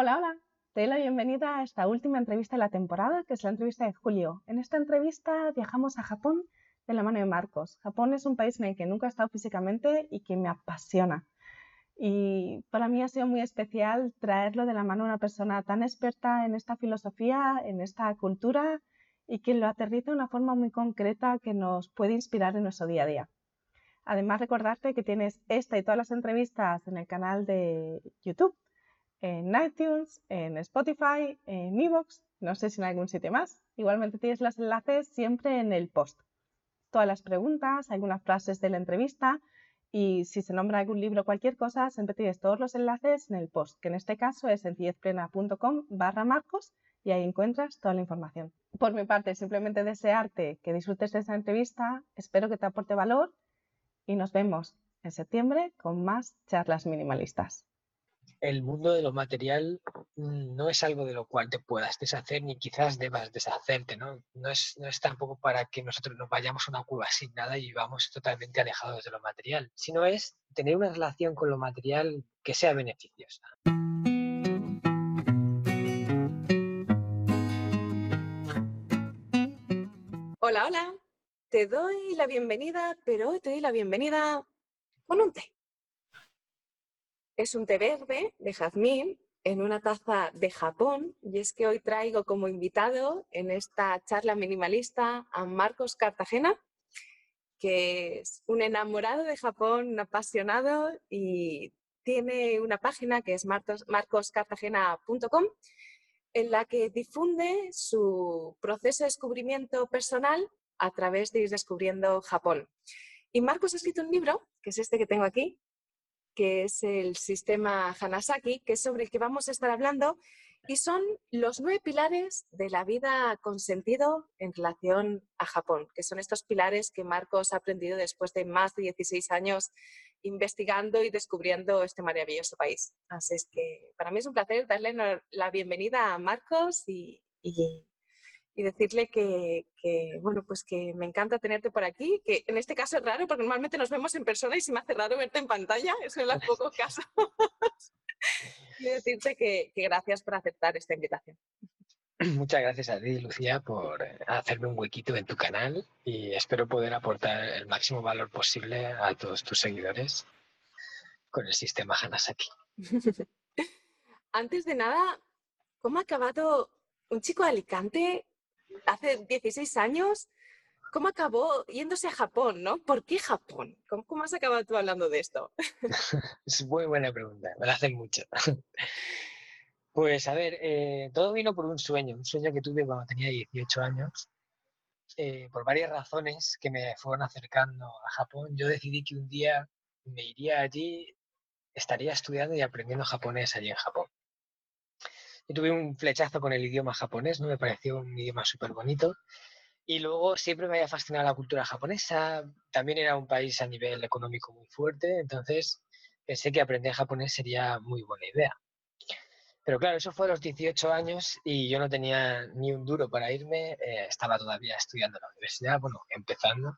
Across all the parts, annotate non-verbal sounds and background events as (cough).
Hola, hola. Te doy la bienvenida a esta última entrevista de la temporada, que es la entrevista de julio. En esta entrevista viajamos a Japón de la mano de Marcos. Japón es un país en el que nunca he estado físicamente y que me apasiona. Y para mí ha sido muy especial traerlo de la mano de una persona tan experta en esta filosofía, en esta cultura y que lo aterriza de una forma muy concreta que nos puede inspirar en nuestro día a día. Además, recordarte que tienes esta y todas las entrevistas en el canal de YouTube, en iTunes, en Spotify, en Evox, no sé si en algún sitio más. Igualmente tienes los enlaces siempre en el post. Todas las preguntas, algunas frases de la entrevista y si se nombra algún libro o cualquier cosa, siempre tienes todos los enlaces en el post, que en este caso es sencillezplena.com barra marcos y ahí encuentras toda la información. Por mi parte, simplemente desearte que disfrutes de esta entrevista, espero que te aporte valor y nos vemos en septiembre con más charlas minimalistas. El mundo de lo material mm, no es algo de lo cual te puedas deshacer ni quizás debas deshacerte, ¿no? No es, no es tampoco para que nosotros nos vayamos a una cueva sin nada y vivamos totalmente alejados de lo material, sino es tener una relación con lo material que sea beneficiosa. Hola, hola. Te doy la bienvenida, pero hoy te doy la bienvenida con un té. Es un té verde de jazmín en una taza de Japón y es que hoy traigo como invitado en esta charla minimalista a Marcos Cartagena, que es un enamorado de Japón, un apasionado y tiene una página que es marcoscartagena.com en la que difunde su proceso de descubrimiento personal a través de ir descubriendo Japón. Y Marcos ha escrito un libro, que es este que tengo aquí, que es el sistema Hanasaki, que es sobre el que vamos a estar hablando, y son los nueve pilares de la vida con sentido en relación a Japón, que son estos pilares que Marcos ha aprendido después de más de 16 años investigando y descubriendo este maravilloso país. Así es que para mí es un placer darle la bienvenida a Marcos y, y decirle que, bueno, pues que me encanta tenerte por aquí, que en este caso es raro porque normalmente nos vemos en persona y se me hace raro verte en pantalla, (laughs) eso en los pocos casos. (laughs) y decirte que, gracias por aceptar esta invitación. Muchas gracias a ti, Lucía, por eh, hacerme un huequito en tu canal y espero poder aportar el máximo valor posible a todos tus seguidores con el sistema Hanasaki. (laughs) Antes de nada, ¿cómo ha acabado un chico de Alicante hace 16 años, ¿cómo acabó yéndose a Japón, no? ¿Por qué Japón? ¿Cómo, has acabado tú hablando de esto? (laughs) es muy buena pregunta, me la hacen mucho. (laughs) Pues a ver, eh, todo vino por un sueño, un sueño que tuve cuando tenía 18 años. Eh, por varias razones que me fueron acercando a Japón, yo decidí que un día me iría allí, estaría estudiando y aprendiendo japonés allí en Japón. Yo tuve un flechazo con el idioma japonés, ¿no? Me pareció un idioma súper bonito. Y luego siempre me había fascinado la cultura japonesa. También era un país a nivel económico muy fuerte, entonces pensé que aprender japonés sería muy buena idea. Pero claro, eso fue a los 18 años y yo no tenía ni un duro para irme. Eh, estaba todavía estudiando en la universidad, bueno, empezando.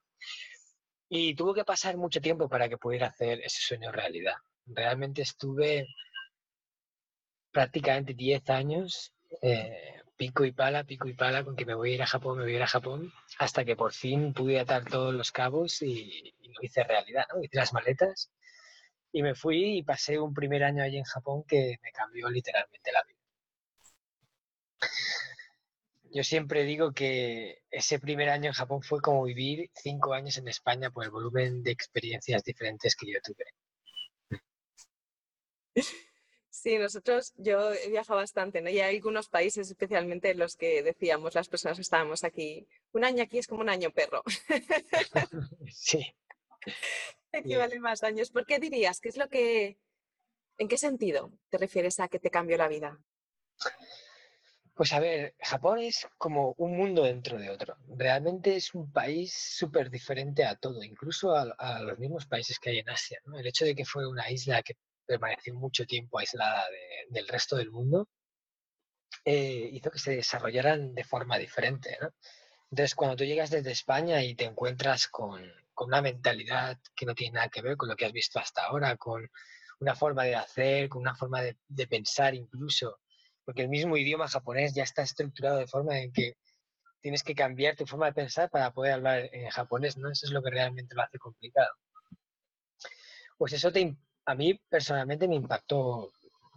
Y tuvo que pasar mucho tiempo para que pudiera hacer ese sueño realidad. Realmente estuve prácticamente 10 años, eh, pico y pala, pico y pala, con que me voy a ir a Japón, me voy a ir a Japón, hasta que por fin pude atar todos los cabos y, lo hice realidad, ¿no? Hice las maletas y me fui y pasé un primer año allí en Japón que me cambió literalmente la vida. Yo siempre digo que ese primer año en Japón fue como vivir cinco años en España por el volumen de experiencias diferentes que yo tuve. Sí, nosotros, yo he viajado bastante, ¿no? Y hay algunos países, especialmente los que decíamos, las personas que estábamos aquí, un año aquí es como un año perro. (laughs) (laughs) sí. Equivale más años. ¿Por qué dirías? ¿Qué es lo que, en qué sentido te refieres a que te cambió la vida? Pues a ver, Japón es como un mundo dentro de otro. Realmente es un país súper diferente a todo, incluso a, los mismos países que hay en Asia. ¿no? El hecho de que fue una isla que permaneció mucho tiempo aislada del resto del mundo, eh, hizo que se desarrollaran de forma diferente. Entonces, cuando tú llegas desde España y te encuentras con, una mentalidad que no tiene nada que ver con lo que has visto hasta ahora, con una forma de hacer, con una forma de, pensar incluso porque el mismo idioma japonés ya está estructurado de forma en que tienes que cambiar tu forma de pensar para poder hablar en japonés, ¿no? Eso es lo que realmente lo hace complicado. Pues eso a mí personalmente me impactó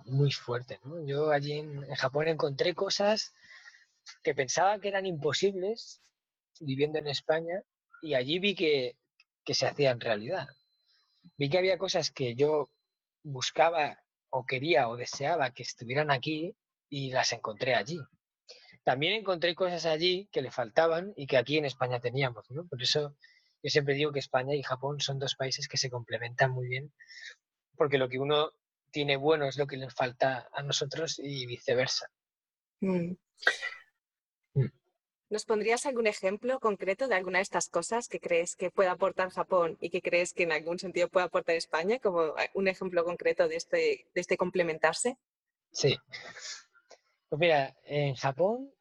muy fuerte. Yo allí en, Japón encontré cosas que pensaba que eran imposibles viviendo en España y allí vi que, que se hacían realidad. Vi que había cosas que yo buscaba o quería o deseaba que estuvieran aquí y las encontré allí. También encontré cosas allí que le faltaban y que aquí en España teníamos. Por eso yo siempre digo que España y Japón son dos países que se complementan muy bien, porque lo que uno tiene bueno es lo que les falta a nosotros y viceversa. Mm. Mm. ¿Nos pondrías algún ejemplo concreto de alguna de estas cosas que crees que puede aportar Japón y que crees que en algún sentido puede aportar España, como un ejemplo concreto de este, de este complementarse? Sí. Pues mira, en Japón,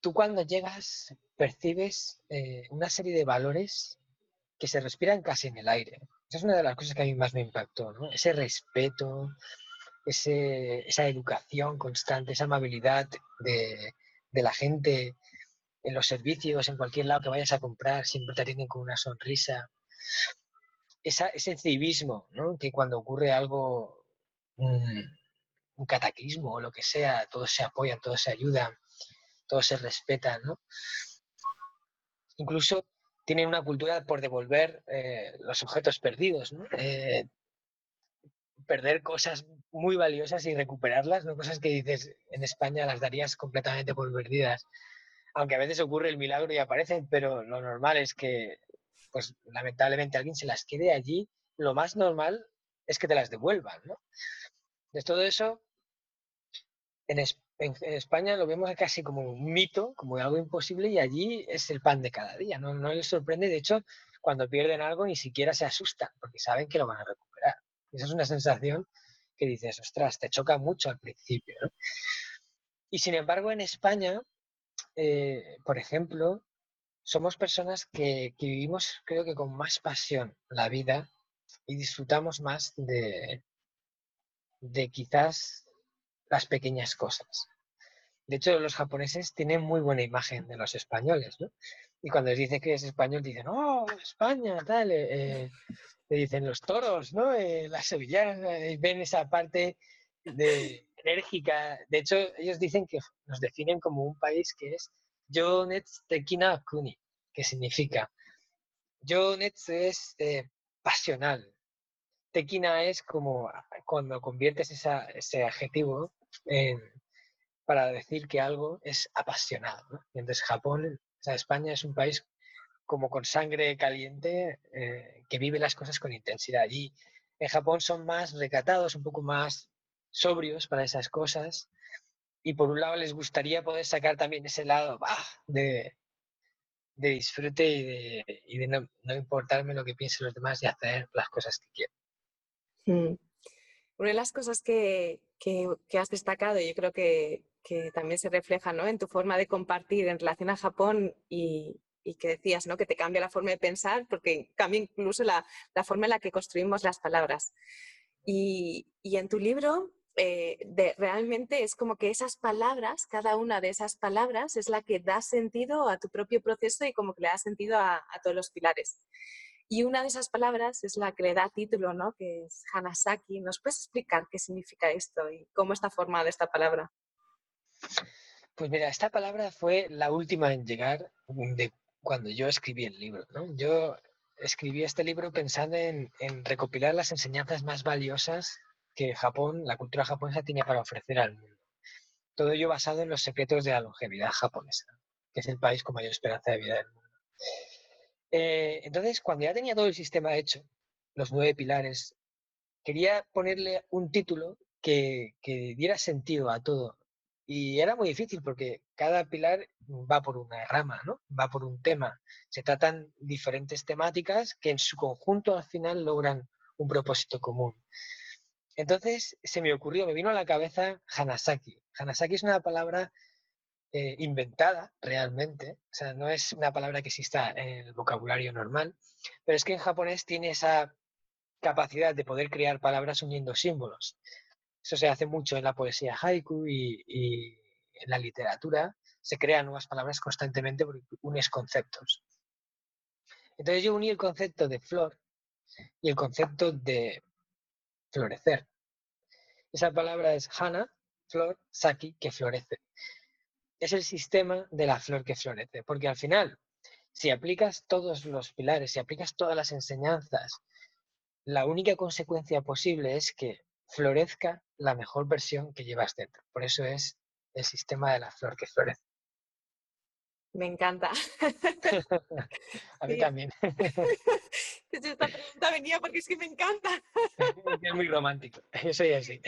tú cuando llegas percibes eh, una serie de valores que se respiran casi en el aire. Es una de las cosas que a mí más me impactó. Ese respeto, esa educación constante, esa amabilidad de, la gente en los servicios, en cualquier lado que vayas a comprar, siempre te atienden con una sonrisa. ese civismo. Que cuando ocurre algo, mm, un cataclismo o lo que sea, todos se apoyan, todos se ayudan, todos se respetan, ¿no? Incluso tienen una cultura por devolver eh, los objetos perdidos, ¿no? Eh, perder cosas muy valiosas y recuperarlas, ¿no? Cosas que dices en España las darías completamente por perdidas. Aunque a veces ocurre el milagro y aparecen, pero lo normal es que, pues lamentablemente alguien se las quede allí. Lo más normal es que te las devuelvan, ¿no? De todo eso, en, España lo vemos casi como un mito, como algo imposible, y allí es el pan de cada día. No, les sorprende, de hecho, cuando pierden algo ni siquiera se asustan, porque saben que lo van a recuperar. Esa es una sensación que dices, ostras, te choca mucho al principio. Y sin embargo, en España, eh, por ejemplo, somos personas que, vivimos, creo que con más pasión la vida y disfrutamos más de quizás las pequeñas cosas. De hecho, los japoneses tienen muy buena imagen de los españoles, ¿no? Y cuando les dicen que es español, dicen, oh, España, tal, eh, eh", le dicen los toros, ¿no? Eh, las sevillanas, ven esa parte de, enérgica. De hecho, ellos dicen que nos definen como un país que es Yonets Tekina Kuni, que significa Yonets es pasional, Tequina es como cuando conviertes ese adjetivo para decir que algo es apasionado. ¿no? entonces Japón, o sea, España es un país como con sangre caliente eh, que vive las cosas con intensidad. Y en Japón son más recatados, un poco más sobrios para esas cosas. Y por un lado les gustaría poder sacar también ese lado de, de disfrute y de, no, no, importarme lo que piensen los demás y hacer las cosas que quiero. Mm. Una de las cosas que, has destacado, y yo creo que, también se refleja ¿no? en tu forma de compartir en relación a Japón y, que decías ¿no? que te cambia la forma de pensar porque cambia incluso la, forma en la que construimos las palabras. Y, en tu libro eh, realmente es como que esas palabras, cada una de esas palabras es la que da sentido a tu propio proceso y como que le da sentido a, a todos los pilares. Y una de esas palabras es la que le da título, ¿no? que es Hanasaki. ¿Nos puedes explicar qué significa esto y cómo está formada esta palabra? Pues mira, esta palabra fue la última en llegar de cuando yo escribí el libro. Yo escribí este libro pensando en, recopilar las enseñanzas más valiosas que Japón, la cultura japonesa, tiene para ofrecer al mundo. Todo ello basado en los secretos de la longevidad japonesa, que es el país con mayor esperanza de vida del mundo. Eh, entonces, cuando ya tenía todo el sistema hecho, los nueve pilares, quería ponerle un título que, diera sentido a todo. Y era muy difícil porque cada pilar va por una rama, ¿no? Va por un tema. Se tratan diferentes temáticas que en su conjunto al final logran un propósito común. Entonces se me ocurrió, me vino a la cabeza Hanasaki. Hanasaki es una palabra eh, inventada realmente, o sea, no es una palabra que exista en el vocabulario normal, pero es que en japonés tiene esa capacidad de poder crear palabras uniendo símbolos. Eso se hace mucho en la poesía haiku y, en la literatura. Se crean nuevas palabras constantemente porque unes conceptos. Entonces yo uní el concepto de flor y el concepto de florecer. Esa palabra es hana, flor, saki, que florece. Es el sistema de la flor que florece, porque al final, si aplicas todos los pilares, si aplicas todas las enseñanzas, la única consecuencia posible es que florezca la mejor versión que llevas dentro. Por eso es el sistema de la flor que florece. Me encanta. (laughs) A mí también. (laughs) Esta (laughs) pregunta venía porque es que me encanta. Es muy romántico. Yo soy así.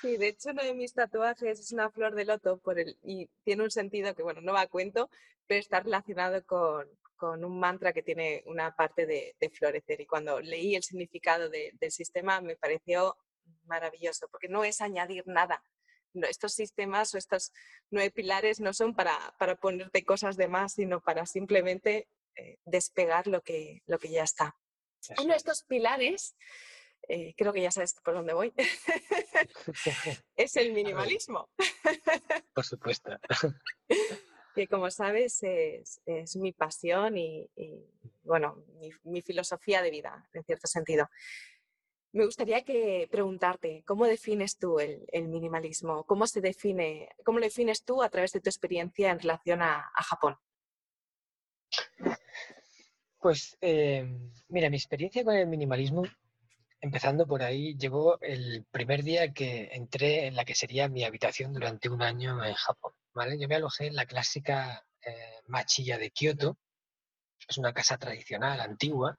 Sí, de hecho uno de mis tatuajes es una flor de loto por el, y tiene un sentido que, bueno, no va a cuento, pero está relacionado con, con un mantra que tiene una parte de, florecer. Y cuando leí el significado del sistema me pareció maravilloso, porque no es añadir nada. estos sistemas o estos nueve pilares no son para, para ponerte cosas de más, sino para simplemente eh, despegar lo que, lo que ya está. Uno de estos pilares, eh, creo que ya sabes por dónde voy, (laughs) (laughs) es el minimalismo. Por supuesto (laughs) que como sabes es, mi pasión y, bueno, mi, filosofía de vida, en cierto sentido. Me gustaría que preguntarte, ¿cómo defines tú el, minimalismo? ¿Cómo se define, cómo lo defines tú a través de tu experiencia en relación a, Japón? Pues, eh, mira, mi experiencia con el minimalismo, empezando por ahí, llegó el primer día que entré en la que sería mi habitación durante un año en Japón. Yo me alojé en la clásica eh, Machilla de Kioto, es una casa tradicional, antigua,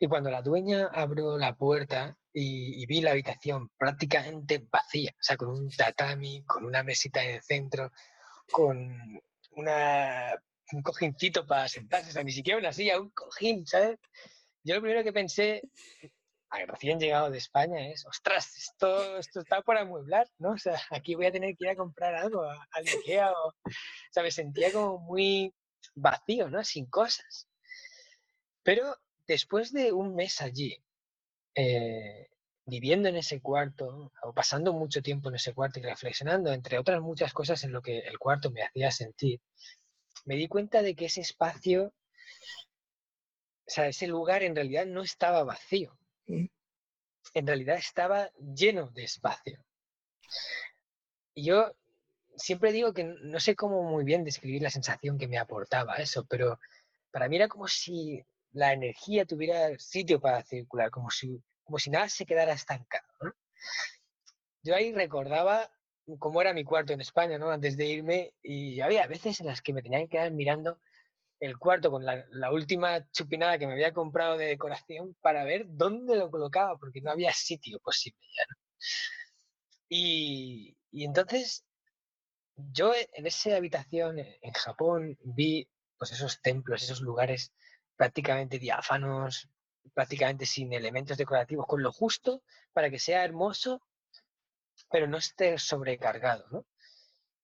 y cuando la dueña abrió la puerta y, vi la habitación prácticamente vacía, o sea, con un tatami, con una mesita en el centro, con una, un cojincito para sentarse, o sea, ni siquiera una silla, un cojín, ¿sabes? Yo lo primero que pensé, recién llegado de España es, ostras, esto, esto está por amueblar, ¿no? O sea, aquí voy a tener que ir a comprar algo al Ikea o, o sea, me sentía como muy vacío, ¿no? Sin cosas. Pero después de un mes allí, eh, viviendo en ese cuarto, o pasando mucho tiempo en ese cuarto y reflexionando, entre otras muchas cosas en lo que el cuarto me hacía sentir, me di cuenta de que ese espacio, o sea, ese lugar en realidad no estaba vacío, en realidad estaba lleno de espacio. Y yo siempre digo que no sé cómo muy bien describir la sensación que me aportaba eso, pero para mí era como si la energía tuviera sitio para circular, como si, como si nada se quedara estancado. Yo ahí recordaba cómo era mi cuarto en España, ¿no? Antes de irme, y había veces en las que me tenía que quedar mirando el cuarto con la, última chupinada que me había comprado de decoración para ver dónde lo colocaba, porque no había sitio posible ya. Y, entonces yo en esa habitación en Japón vi pues esos templos, esos lugares prácticamente diáfanos, prácticamente sin elementos decorativos, con lo justo para que sea hermoso, pero no esté sobrecargado, ¿no?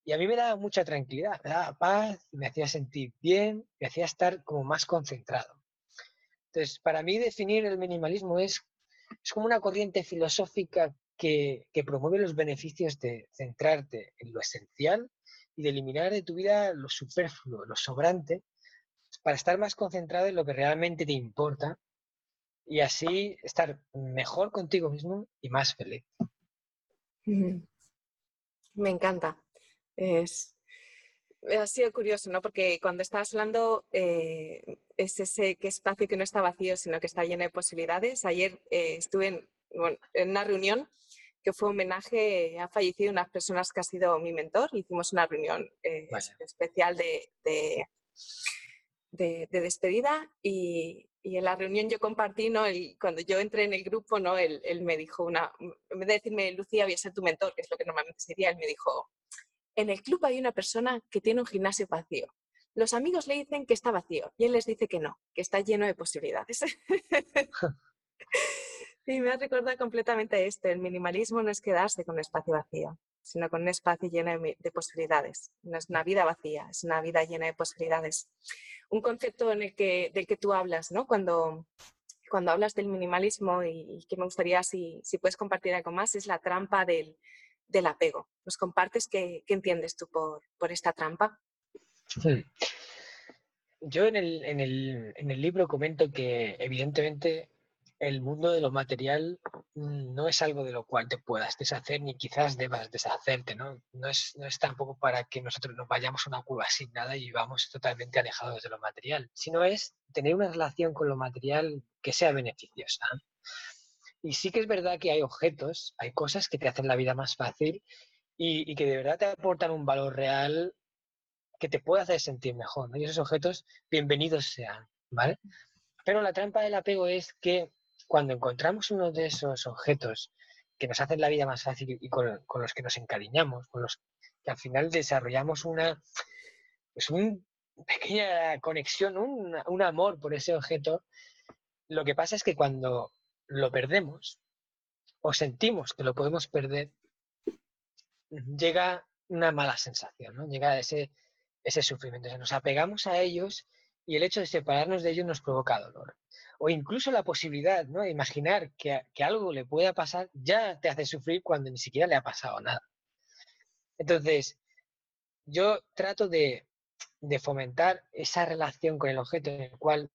Y a mí me daba mucha tranquilidad, me daba paz, me hacía sentir bien, me hacía estar como más concentrado. Entonces, para mí definir el minimalismo es, es como una corriente filosófica que, que promueve los beneficios de centrarte en lo esencial y de eliminar de tu vida lo superfluo, lo sobrante, para estar más concentrado en lo que realmente te importa y así estar mejor contigo mismo y más feliz. Me encanta. Es, ha sido curioso, ¿no? Porque cuando estabas hablando, eh, es ese que espacio que no está vacío, sino que está lleno de posibilidades. Ayer eh, estuve en, en, una reunión que fue homenaje, ha fallecido unas personas que ha sido mi mentor. Hicimos una reunión eh, especial de, de, de, despedida y, y, en la reunión yo compartí, ¿no? El, cuando yo entré en el grupo, ¿no? Él, él, me dijo una, en vez de decirme, Lucía, voy a ser tu mentor, que es lo que normalmente sería, él me dijo, en el club hay una persona que tiene un gimnasio vacío. Los amigos le dicen que está vacío y él les dice que no, que está lleno de posibilidades. (laughs) y me ha recordado completamente esto. El minimalismo no es quedarse con un espacio vacío, sino con un espacio lleno de, posibilidades. No es una vida vacía, es una vida llena de posibilidades. Un concepto en el que, del que tú hablas, ¿no? Cuando, cuando hablas del minimalismo y, que me gustaría si, si, puedes compartir algo más, es la trampa del, del apego. ¿Nos compartes qué, qué entiendes tú por, por esta trampa? Yo en el, en, el, en el libro comento que evidentemente el mundo de lo material mm, no es algo de lo cual te puedas deshacer ni quizás debas deshacerte, ¿no? No es, no es tampoco para que nosotros nos vayamos a una cueva sin nada y vivamos totalmente alejados de lo material, sino es tener una relación con lo material que sea beneficiosa. Y sí que es verdad que hay objetos, hay cosas que te hacen la vida más fácil y, y que de verdad te aportan un valor real que te puede hacer sentir mejor, ¿no? Y esos objetos, bienvenidos sean, ¿vale? Pero la trampa del apego es que cuando encontramos uno de esos objetos que nos hacen la vida más fácil y con, los que nos encariñamos, con los que al final desarrollamos una, pues pequeña conexión, un, amor por ese objeto, lo que pasa es que cuando lo perdemos o sentimos que lo podemos perder, llega una mala sensación. Llega ese sufrimiento. nos apegamos a ellos y el hecho de separarnos de ellos nos provoca dolor o incluso la posibilidad ¿no? de imaginar que, algo le pueda pasar ya te hace sufrir cuando ni siquiera le ha pasado nada. Entonces, yo trato de, fomentar esa relación con el objeto en el cual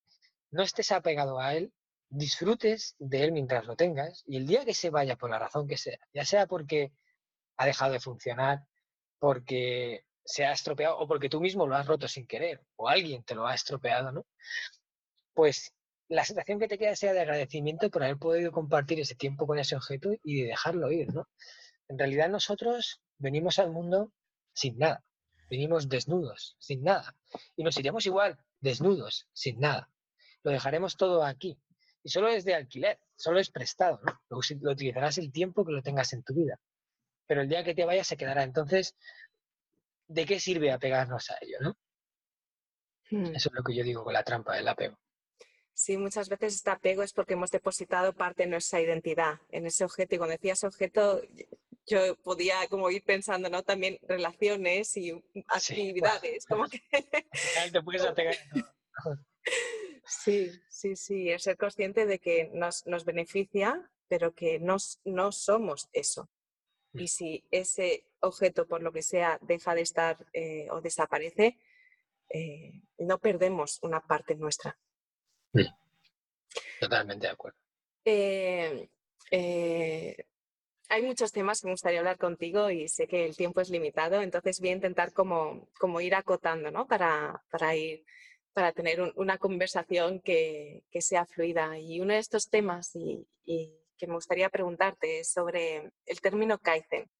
no estés apegado a él, disfrutes de él mientras lo tengas y el día que se vaya por la razón que sea, ya sea porque ha dejado de funcionar, porque se ha estropeado o porque tú mismo lo has roto sin querer o alguien te lo ha estropeado, ¿no? Pues la sensación que te queda sea de agradecimiento por haber podido compartir ese tiempo con ese objeto y de dejarlo ir, ¿no? En realidad nosotros venimos al mundo sin nada, venimos desnudos, sin nada, y nos iremos igual, desnudos, sin nada. Lo dejaremos todo aquí, y solo es de alquiler, solo es prestado, ¿no? Lo, utilizarás el tiempo que lo tengas en tu vida, pero el día que te vayas se quedará. Entonces, ¿de qué sirve apegarnos a ello, no? Hmm. Eso es lo que yo digo con la trampa del apego. Sí, muchas veces este apego es porque hemos depositado parte de nuestra identidad en ese objeto. Y cuando decías objeto, yo podía como ir pensando, ¿no? También relaciones y actividades. (laughs) como que... apegar. (laughs) sí, sí, sí. Es ser consciente de que nos, nos beneficia, pero que no, no somos eso. Y si ese objeto, por lo que sea, deja de estar eh, o desaparece, eh, no perdemos una parte nuestra. Totalmente de acuerdo. Eh, hay muchos temas que me gustaría hablar contigo y sé que el tiempo es limitado, entonces voy a intentar como, como ir acotando, ¿no? Para, para ir para tener una conversación que, que, sea fluida. Y uno de estos temas y, y, que me gustaría preguntarte es sobre el término Kaizen.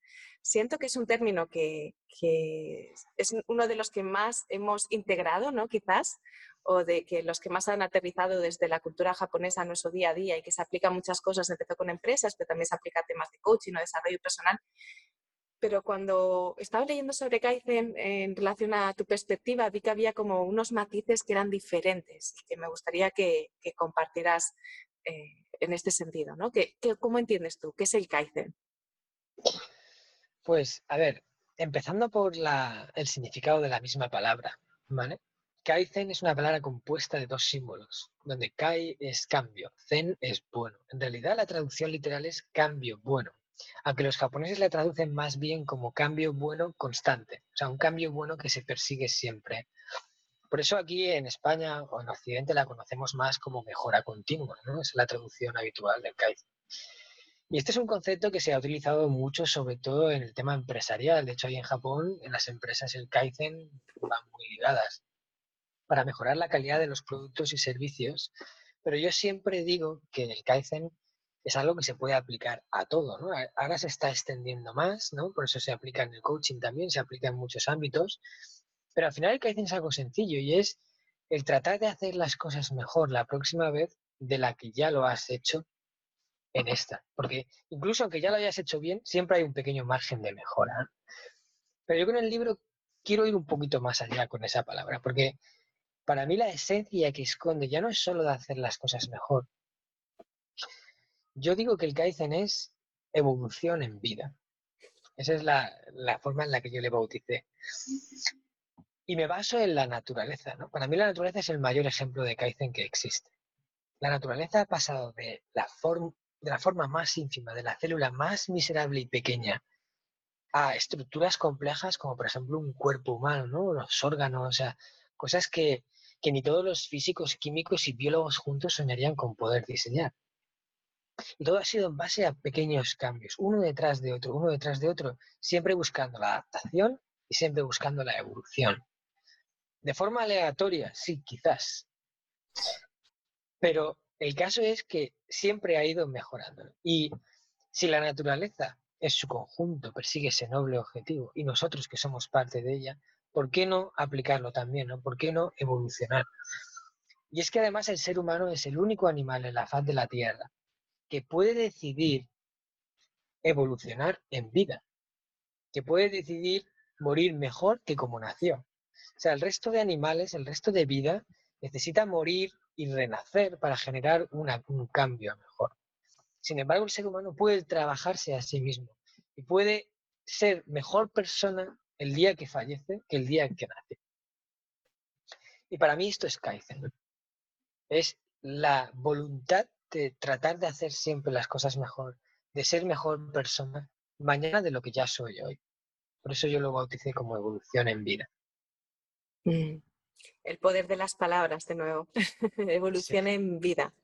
Siento que es un término que, que, es uno de los que más hemos integrado, ¿no? Quizás, o de que los que más han aterrizado desde la cultura japonesa a nuestro día a día y que se aplica a muchas cosas, empezó con empresas, pero también se aplica a temas de coaching o desarrollo personal. Pero cuando estaba leyendo sobre Kaizen en relación a tu perspectiva, vi que había como unos matices que eran diferentes y que me gustaría que, compartieras eh, en este sentido. ¿no? ¿Qué, cómo entiendes tú? ¿Qué es el Kaizen? Pues, a ver, empezando por el significado de la misma palabra, ¿vale? Kaizen es una palabra compuesta de dos símbolos, donde Kai es cambio, Zen es bueno. En realidad la traducción literal es cambio bueno, aunque los japoneses la traducen más bien como cambio bueno constante, o sea, un cambio bueno que se persigue siempre. Por eso aquí en España o en Occidente la conocemos más como mejora continua, ¿no? Es la traducción habitual del Kaizen. Y este es un concepto que se ha utilizado mucho, sobre todo en el tema empresarial. De hecho, ahí en Japón, en las empresas el Kaizen van muy ligadas para mejorar la calidad de los productos y servicios, pero yo siempre digo que el Kaizen es algo que se puede aplicar a todo, ¿no? Ahora se está extendiendo más, ¿no? Por eso se aplica en el coaching también, se aplica en muchos ámbitos, pero al final el Kaizen es algo sencillo y es el tratar de hacer las cosas mejor la próxima vez de la que ya lo has hecho en esta. Porque incluso aunque ya lo hayas hecho bien, siempre hay un pequeño margen de mejora. Pero yo con el libro quiero ir un poquito más allá con esa palabra, porque para mí la esencia que esconde ya no es solo de hacer las cosas mejor. Yo digo que el Kaizen es evolución en vida. Esa es la, forma en la que yo le bauticé. Y me baso en la naturaleza. Para mí la naturaleza es el mayor ejemplo de Kaizen que existe. la naturaleza ha pasado de la, forma más ínfima, de la célula más miserable y pequeña, a estructuras complejas como por ejemplo un cuerpo humano, ¿no? los órganos, o sea, cosas que, que ni todos los físicos, químicos y biólogos juntos soñarían con poder diseñar. Y todo ha sido en base a pequeños cambios, uno detrás de otro, uno detrás de otro, siempre buscando la adaptación y siempre buscando la evolución. De forma aleatoria, sí, quizás. Pero el caso es que siempre ha ido mejorando. Y si la naturaleza en su conjunto persigue ese noble objetivo y nosotros que somos parte de ella, ¿por qué no aplicarlo también? ¿no? ¿Por qué no evolucionar? Y es que además el ser humano es el único animal en la faz de la Tierra que puede decidir evolucionar en vida, que puede decidir morir mejor que como nació. O sea, el resto de animales, el resto de vida, necesita morir y renacer para generar un cambio mejor. Sin embargo, el ser humano puede trabajarse a sí mismo y puede ser mejor persona el día que fallece que el día que nace. Y para mí esto es Kaizen. Es la voluntad de tratar de hacer siempre las cosas mejor, de ser mejor persona mañana de lo que ya soy hoy. Por eso yo lo bauticé como evolución en vida. Mm. El poder de las palabras, de nuevo. (laughs) evolución en vida.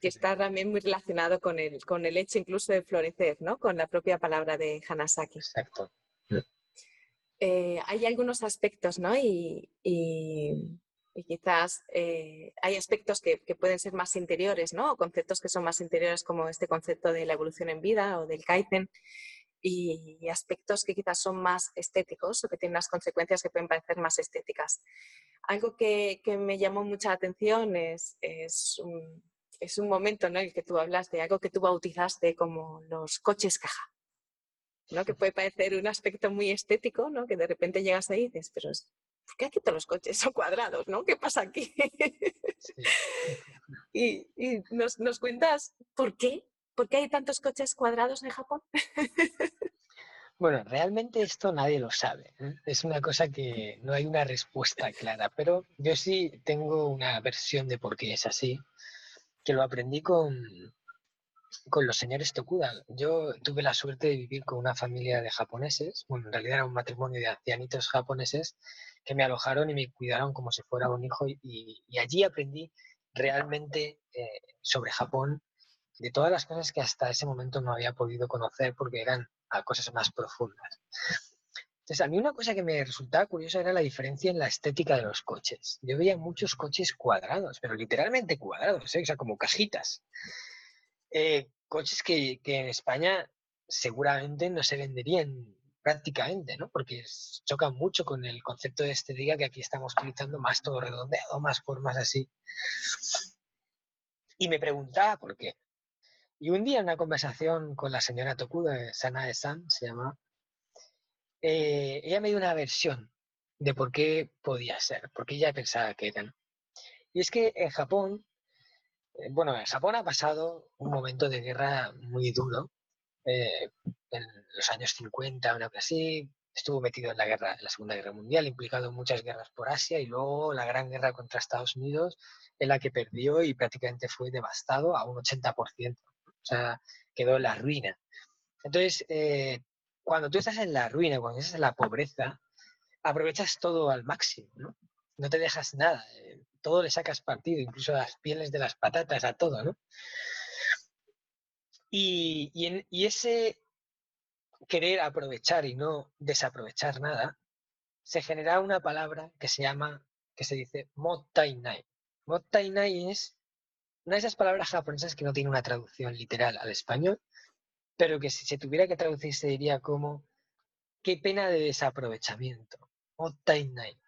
Que está también muy relacionado con el, con el hecho incluso de florecer, ¿no? Con la propia palabra de Hanasaki. Exacto. Eh, hay algunos aspectos, ¿no? Y, quizás eh, hay aspectos que, pueden ser más interiores, ¿no? O conceptos que son más interiores como este concepto de la evolución en vida o del Kaizen y aspectos que quizás son más estéticos o que tienen unas consecuencias que pueden parecer más estéticas. Algo que, me llamó mucha atención es, es, un, es, un, momento en el que tú hablas de algo que tú bautizaste como los coches caja. ¿no? Que puede parecer un aspecto muy estético, ¿no? que de repente llegas ahí y dices, pero ¿por qué aquí todos los coches son cuadrados? ¿no? ¿Qué pasa aquí? (laughs) y, y nos, nos, cuentas por qué, por qué hay tantos coches cuadrados en Japón. Bueno, realmente esto nadie lo sabe. ¿eh? Es una cosa que no hay una respuesta clara, pero yo sí tengo una versión de por qué es así, que lo aprendí con, con los señores Tokuda. Yo tuve la suerte de vivir con una familia de japoneses, bueno, en realidad era un matrimonio de ancianitos japoneses que me alojaron y me cuidaron como si fuera un hijo y, allí aprendí realmente eh, sobre Japón de todas las cosas que hasta ese momento no había podido conocer porque eran a cosas más profundas. Entonces, a mí una cosa que me resultaba curiosa era la diferencia en la estética de los coches. Yo veía muchos coches cuadrados, pero literalmente cuadrados, ¿eh? o sea, como cajitas. Eh, coches que, en España seguramente no se venderían prácticamente, ¿no? Porque chocan mucho con el concepto de estética que aquí estamos utilizando, más todo redondeado, más formas así. Y me preguntaba por qué. Y un día en una conversación con la señora Tokuda, Sanae-san se llama, eh, ella me dio una versión de por qué podía ser, porque ella pensaba que eran. Y es que en Japón, eh, bueno, en Japón ha pasado un momento de guerra muy duro, eh, en los años 50, una cosa así, estuvo metido en la guerra, en la Segunda Guerra Mundial, implicado en muchas guerras por Asia y luego la gran guerra contra Estados Unidos, en la que perdió y prácticamente fue devastado a un 80% o sea, quedó en la ruina. Entonces, eh, cuando tú estás en la ruina, cuando estás en la pobreza, aprovechas todo al máximo, ¿no? No te dejas nada, eh, todo le sacas partido, incluso las pieles de las patatas, a todo, ¿no? Y, y, ese querer aprovechar y no desaprovechar nada, se genera una palabra que se llama, que se dice mottainai. Mottainai es una de esas palabras japonesas que no tiene una traducción literal al español, pero que si se tuviera que traducir se diría como qué pena de desaprovechamiento, otainai,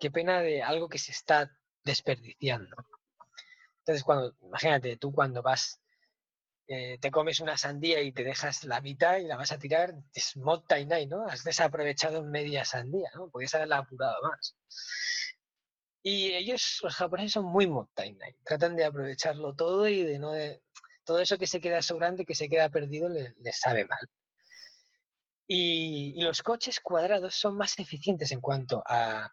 qué pena de algo que se está desperdiciando. Entonces, cuando, imagínate, tú cuando vas, eh, te comes una sandía y te dejas la mitad y la vas a tirar, es mottainai, ¿no? Has desaprovechado media sandía, ¿no? Podrías haberla apurado más. Y ellos, los japoneses, son muy mottainai. Tratan de aprovecharlo todo y de no... De, todo eso que se queda sobrante, que se queda perdido, les, sabe mal. Y, los coches cuadrados son más eficientes en cuanto a,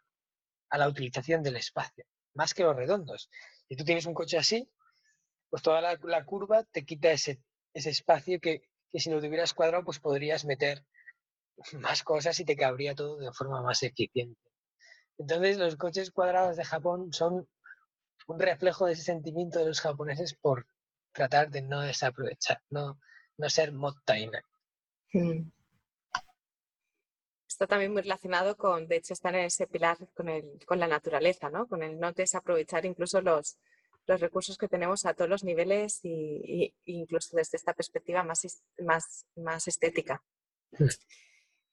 a, la utilización del espacio, más que los redondos. Si tú tienes un coche así, pues toda la, curva te quita ese, ese espacio que, que si lo tuvieras cuadrado, pues podrías meter (laughs) más cosas y te cabría todo de forma más eficiente. Entonces los coches cuadrados de Japón son un reflejo de ese sentimiento de los japoneses por tratar de no desaprovechar, no, no ser mottaina. Hmm. Está también muy relacionado con, de hecho, estar en ese pilar con, el, con la naturaleza, ¿no? Con el no desaprovechar incluso los, los recursos que tenemos a todos los niveles y, incluso desde esta perspectiva más, más, más estética. Hmm.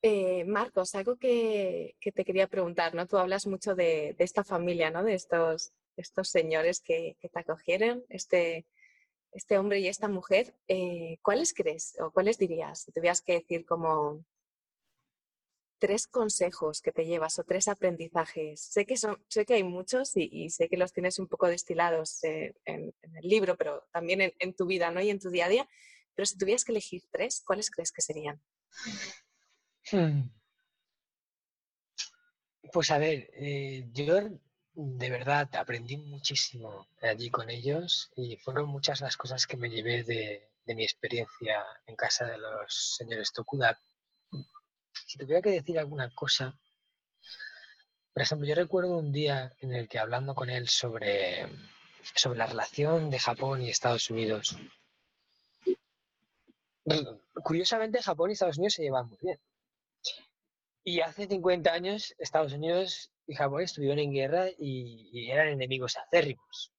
Eh, Marcos, algo que, te quería preguntar, ¿no? Tú hablas mucho de, esta familia, ¿no? De estos, señores que, te acogieron, este, este hombre y esta mujer. Eh, ¿Cuáles crees o cuáles dirías si tuvieras que decir como tres consejos que te llevas o tres aprendizajes? Sé que, son, sé que hay muchos y, sé que los tienes un poco destilados en, el libro, pero también en, en, tu vida, ¿no? Y en tu día a día. Pero si tuvieras que elegir tres, ¿cuáles crees que serían? Hmm. Pues a ver, eh, yo de verdad aprendí muchísimo allí con ellos y fueron muchas las cosas que me llevé de, mi experiencia en casa de los señores Tokuda. Si tuviera que decir alguna cosa, por ejemplo, yo recuerdo un día en el que hablando con él sobre, sobre la relación de Japón y Estados Unidos, curiosamente Japón y Estados Unidos se llevan muy bien. Y hace 50 años Estados Unidos y Japón estuvieron en guerra y, eran enemigos acérrimos.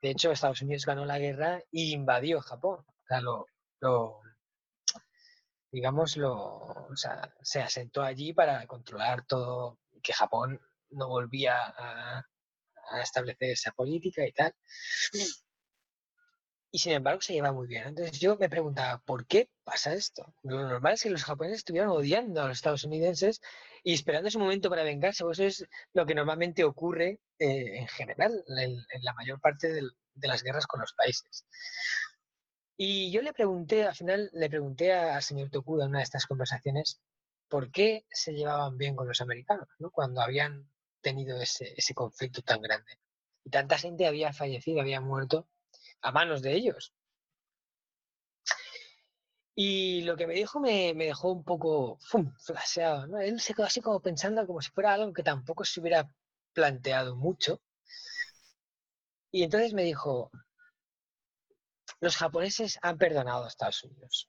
De hecho, Estados Unidos ganó la guerra y invadió Japón. O sea, lo, digamos, lo, se asentó allí para controlar todo, que Japón no volvía a, a establecer esa política y tal y sin embargo se lleva muy bien. Entonces yo me preguntaba, ¿por qué pasa esto? Lo normal es que los japoneses estuvieran odiando a los estadounidenses y esperando ese momento para vengarse. Pues eso es lo que normalmente ocurre eh, en general en, la mayor parte de las guerras con los países. Y yo le pregunté, al final le pregunté al señor Tokuda en una de estas conversaciones, ¿por qué se llevaban bien con los americanos ¿no? cuando habían tenido ese, ese conflicto tan grande? Y tanta gente había fallecido, había muerto a manos de ellos. Y lo que me dijo me, dejó un poco flaseado. ¿no? Él se quedó así como pensando como si fuera algo que tampoco se hubiera planteado mucho. Y entonces me dijo, los japoneses han perdonado a Estados Unidos.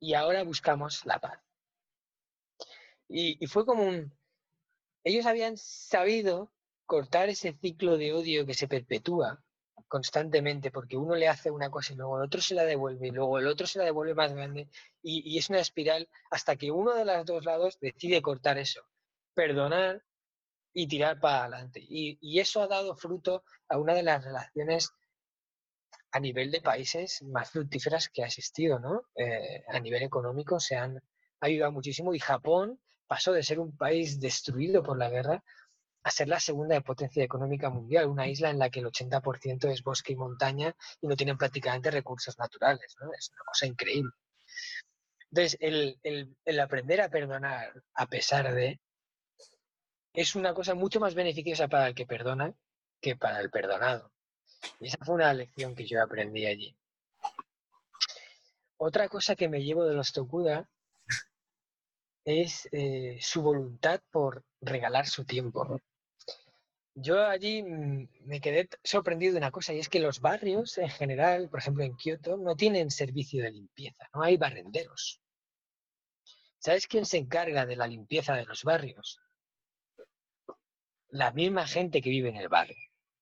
Y ahora buscamos la paz. Y, y fue como un... Ellos habían sabido cortar ese ciclo de odio que se perpetúa constantemente porque uno le hace una cosa y luego el otro se la devuelve y luego el otro se la devuelve más grande y, es una espiral hasta que uno de los dos lados decide cortar eso, perdonar y tirar para adelante. Y, eso ha dado fruto a una de las relaciones a nivel de países más fructíferas que ha existido, ¿no? Eh, a nivel económico se han ayudado muchísimo y Japón pasó de ser un país destruido por la guerra a ser la segunda potencia económica mundial, una isla en la que el 80% es bosque y montaña y no tienen prácticamente recursos naturales. Es una cosa increíble. Entonces, el, aprender a perdonar a pesar de es una cosa mucho más beneficiosa para el que perdona que para el perdonado. Y esa fue una lección que yo aprendí allí. Otra cosa que me llevo de los Tokuda es eh, su voluntad por regalar su tiempo yo allí mm, me quedé sorprendido de una cosa y es que los barrios en general, por ejemplo en Kioto, no tienen servicio de limpieza, no hay barrenderos. ¿Sabes quién se encarga de la limpieza de los barrios? La misma gente que vive en el barrio.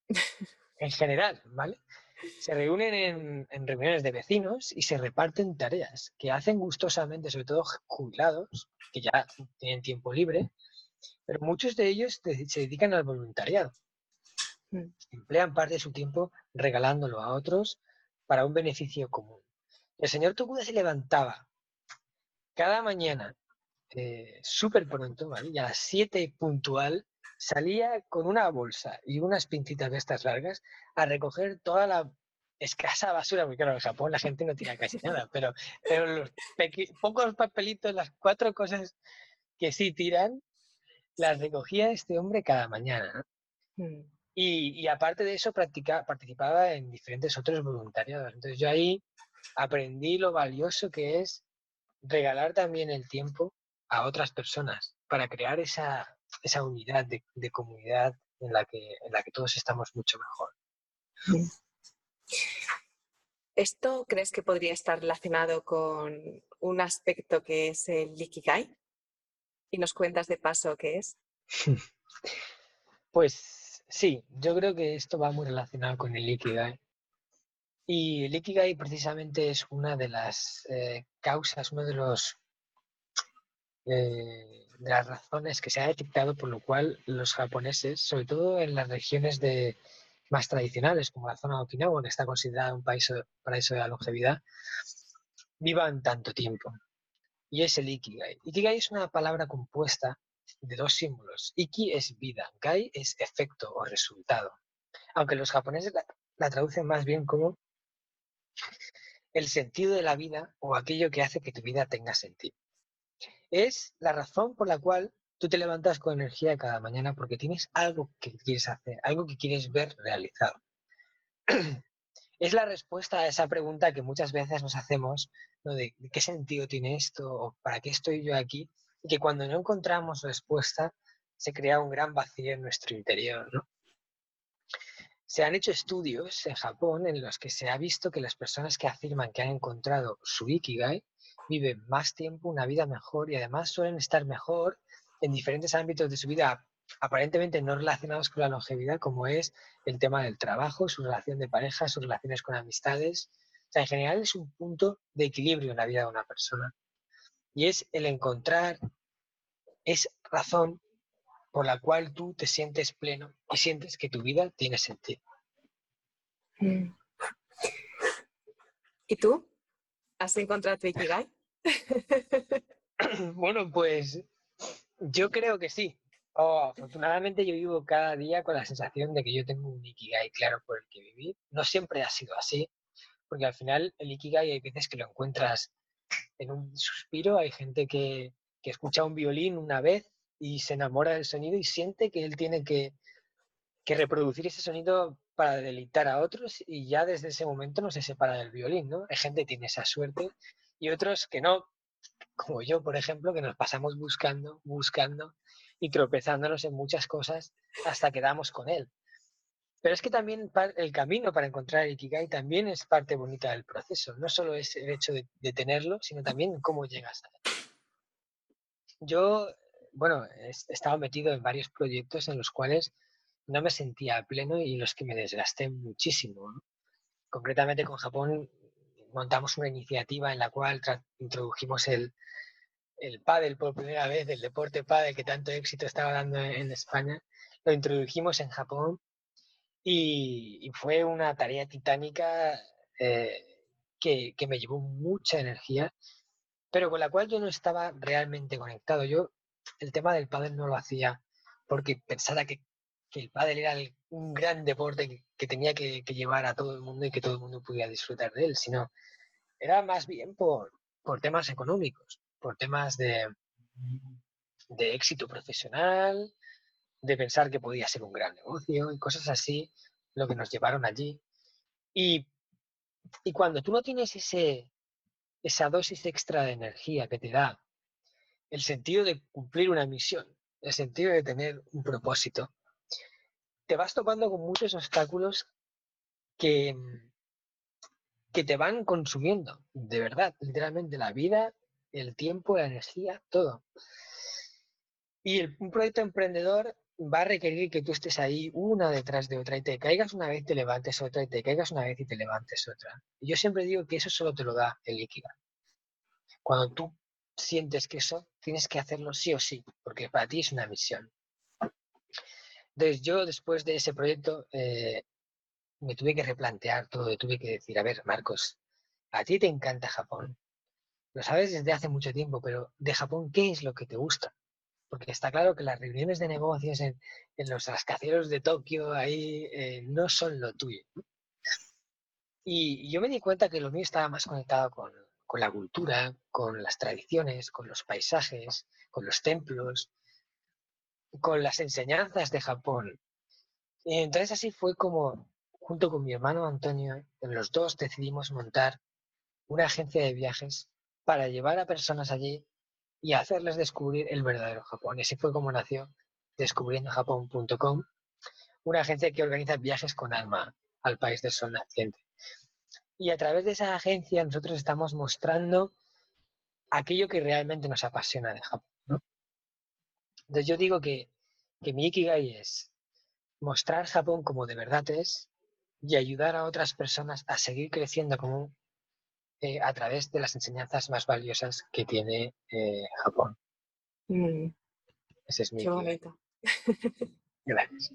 (laughs) En general, ¿vale? Se reúnen en, en reuniones de vecinos y se reparten tareas que hacen gustosamente, sobre todo jubilados, que ya tienen tiempo libre, pero muchos de ellos se dedican al voluntariado. Mm. Emplean parte de su tiempo regalándolo a otros para un beneficio común. El señor Tokuda se levantaba cada mañana eh, súper pronto, ¿vale? Y a las 7 puntual salía con una bolsa y unas pincitas de estas largas a recoger toda la escasa basura, porque claro, en Japón la gente no tira casi nada, pero, pero los pocos papelitos, las cuatro cosas que sí tiran, las recogía este hombre cada mañana. Mm. Y, aparte de eso, participaba en diferentes otros voluntariados. Entonces yo ahí aprendí lo valioso que es regalar también el tiempo a otras personas para crear esa, esa unidad de, de, comunidad en la, que, en la que todos estamos mucho mejor. ¿Esto crees que podría estar relacionado con un aspecto que es el Ikigai? ¿Y nos cuentas de paso qué es? Pues sí, yo creo que esto va muy relacionado con el Ikigai. Y el Ikigai precisamente es una de las eh, causas, una de los eh, de las razones que se ha detectado por lo cual los japoneses, sobre todo en las regiones de, más tradicionales, como la zona de Okinawa, que está considerada un paraíso de la longevidad, vivan tanto tiempo. Y es el Ikigai. Ikigai es una palabra compuesta de dos símbolos. Iki es vida, Gai es efecto o resultado. Aunque los japoneses la, traducen más bien como el sentido de la vida o aquello que hace que tu vida tenga sentido. Es la razón por la cual tú te levantas con energía cada mañana porque tienes algo que quieres hacer, algo que quieres ver realizado. (clears throat) es la respuesta a esa pregunta que muchas veces nos hacemos, ¿no? de, qué sentido tiene esto o para qué estoy yo aquí, y que cuando no encontramos respuesta se crea un gran vacío en nuestro interior. Se han hecho estudios en Japón en los que se ha visto que las personas que afirman que han encontrado su Ikigai viven más tiempo, una vida mejor y además suelen estar mejor en diferentes ámbitos de su vida aparentemente no relacionados con la longevidad, como es el tema del trabajo, su relación de pareja, sus relaciones con amistades. En general es un punto de equilibrio en la vida de una persona. Y es el encontrar esa razón por la cual tú te sientes pleno y sientes que tu vida tiene sentido. Mm. ¿Y tú? ¿Has encontrado tu Ikigai? (laughs) bueno, pues yo creo que sí. Oh, afortunadamente yo vivo cada día con la sensación de que yo tengo un Ikigai claro por el que vivir. No siempre ha sido así, porque al final el Ikigai hay veces que lo encuentras en un suspiro, hay gente que, que escucha un violín una vez y se enamora del sonido y siente que él tiene que, que reproducir ese sonido para deleitar a otros y ya desde ese momento no se separa del violín, ¿no? Hay gente que tiene esa suerte y otros que no, como yo, por ejemplo, que nos pasamos buscando, buscando y tropezándonos en muchas cosas hasta que damos con él. Pero es que también el camino para encontrar el Ikigai también es parte bonita del proceso. No solo es el hecho de, tenerlo, sino también cómo llegas a él. Yo, bueno, he estado metido en varios proyectos en los cuales no me sentía pleno y los que me desgasté muchísimo. Concretamente con Japón montamos una iniciativa en la cual introdujimos el, el pádel por primera vez, el deporte pádel que tanto éxito estaba dando en España, lo introdujimos en Japón y, fue una tarea titánica eh, que, que, me llevó mucha energía, pero con la cual yo no estaba realmente conectado. Yo el tema del pádel no lo hacía porque pensaba que, que el pádel era un gran deporte que, que tenía que, llevar a todo el mundo y que todo el mundo pudiera disfrutar de él, sino era más bien por, por temas económicos, por temas de, de éxito profesional, de pensar que podía ser un gran negocio y cosas así, lo que nos llevaron allí. Y, y cuando tú no tienes ese, esa dosis extra de energía que te da el sentido de cumplir una misión, el sentido de tener un propósito, te vas topando con muchos obstáculos que, que te van consumiendo, de verdad, literalmente la vida, el tiempo, la energía, todo. Y un proyecto emprendedor va a requerir que tú estés ahí una detrás de otra y te caigas una vez y te levantes otra y te caigas una vez y te levantes otra. Y yo siempre digo que eso solo te lo da el líquido. Cuando tú sientes que eso tienes que hacerlo sí o sí, porque para ti es una misión. Entonces yo después de ese proyecto eh, me tuve que replantear todo, tuve que decir, a ver, Marcos, a ti te encanta Japón. Lo sabes desde hace mucho tiempo, pero de Japón, ¿qué es lo que te gusta? Porque está claro que las reuniones de negocios en, los rascacielos de Tokio ahí eh, no son lo tuyo. Y yo me di cuenta que lo mío estaba más conectado con, con la cultura, con las tradiciones, con los paisajes, con los templos, con las enseñanzas de Japón. Y entonces así fue como, junto con mi hermano Antonio, los dos decidimos montar una agencia de viajes para llevar a personas allí y hacerles descubrir el verdadero Japón. Así fue como nació descubriendojapón.com, una agencia que organiza viajes con alma al país del sol naciente. Y a través de esa agencia nosotros estamos mostrando aquello que realmente nos apasiona de Japón. Entonces yo digo que, que mi Ikigai es mostrar Japón como de verdad es y ayudar a otras personas a seguir creciendo como eh, a través de las enseñanzas más valiosas que tiene eh, Japón. Mm. Ese es mi. Qué bonito. (laughs) Gracias.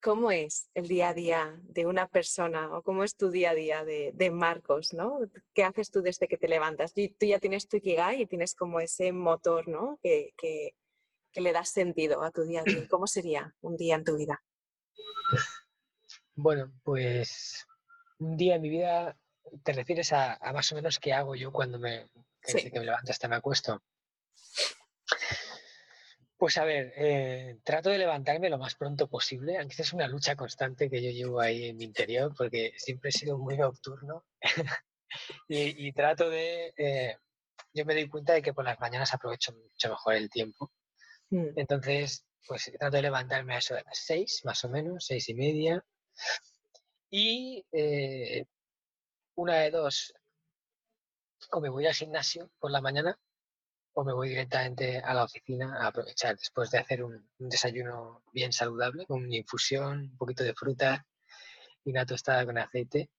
¿Cómo es el día a día de una persona o cómo es tu día a día de, Marcos, ¿no? ¿Qué haces tú desde que te levantas? Tú, ya tienes tu Ikigai y tienes como ese motor, ¿no? Que, que, que le das sentido a tu día a día. ¿Cómo sería un día en tu vida? Bueno, pues un día en mi vida ¿Te refieres a, más o menos qué hago yo cuando me, que me levanto hasta me acuesto? Pues a ver, eh, trato de levantarme lo más pronto posible, aunque es una lucha constante que yo llevo ahí en mi interior, porque siempre he sido muy nocturno (laughs) y, trato de... Eh, yo me doy cuenta de que por las mañanas aprovecho mucho mejor el tiempo. Mm. Entonces, pues trato de levantarme a eso de las seis, más o menos, seis y media. Y eh, una de dos, o me voy al gimnasio por la mañana o me voy directamente a la oficina a aprovechar después de hacer un, desayuno bien saludable, con una infusión, un poquito de fruta y una tostada con aceite.